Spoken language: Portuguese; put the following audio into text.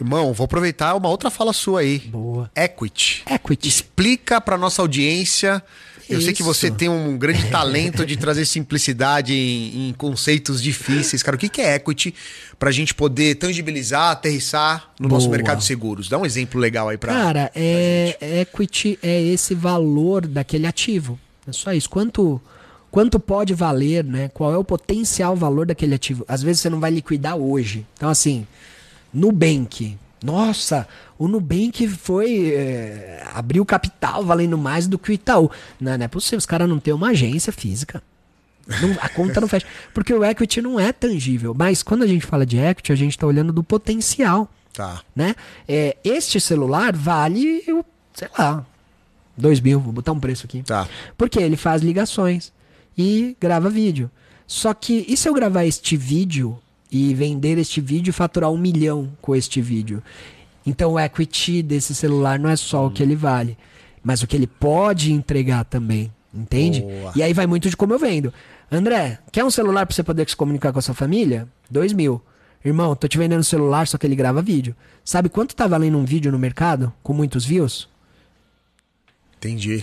Irmão, vou aproveitar uma outra fala sua aí. Boa. Equity. Equity. Explica pra nossa audiência. Eu sei que Isso. você tem um grande talento de trazer simplicidade em, em conceitos difíceis. Cara, o que que é equity pra gente poder tangibilizar, aterrissar no nosso Boa. mercado de seguros? Dá um exemplo legal aí pra. Cara, é, equity é esse valor daquele ativo. É só isso. Quanto, quanto pode valer, né? Qual é o potencial valor daquele ativo? Às vezes você não vai liquidar hoje. Então, assim, Nubank. Nossa, o Nubank foi. é, abriu capital valendo mais do que o Itaú. Não, não é possível. Os caras não têm uma agência física. Não- a conta não fecha. Porque o equity não é tangível. Mas quando a gente fala de equity, a gente está olhando do potencial Tá. né? É, este celular vale, eu, sei lá, 2 mil, vou botar um preço aqui. Tá. Porque ele faz ligações e grava vídeo. Só que, e se eu gravar este vídeo e vender este vídeo e faturar um milhão com este vídeo? Então o equity desse celular não é só o que ele vale, mas o que ele pode entregar também. Entende? Boa. E aí vai muito de como eu vendo. André, quer um celular pra você poder se comunicar com a sua família? Dois mil. Irmão, tô te vendendo um celular, só que ele grava vídeo. Sabe quanto tá valendo um vídeo no mercado com muitos views? Entendi.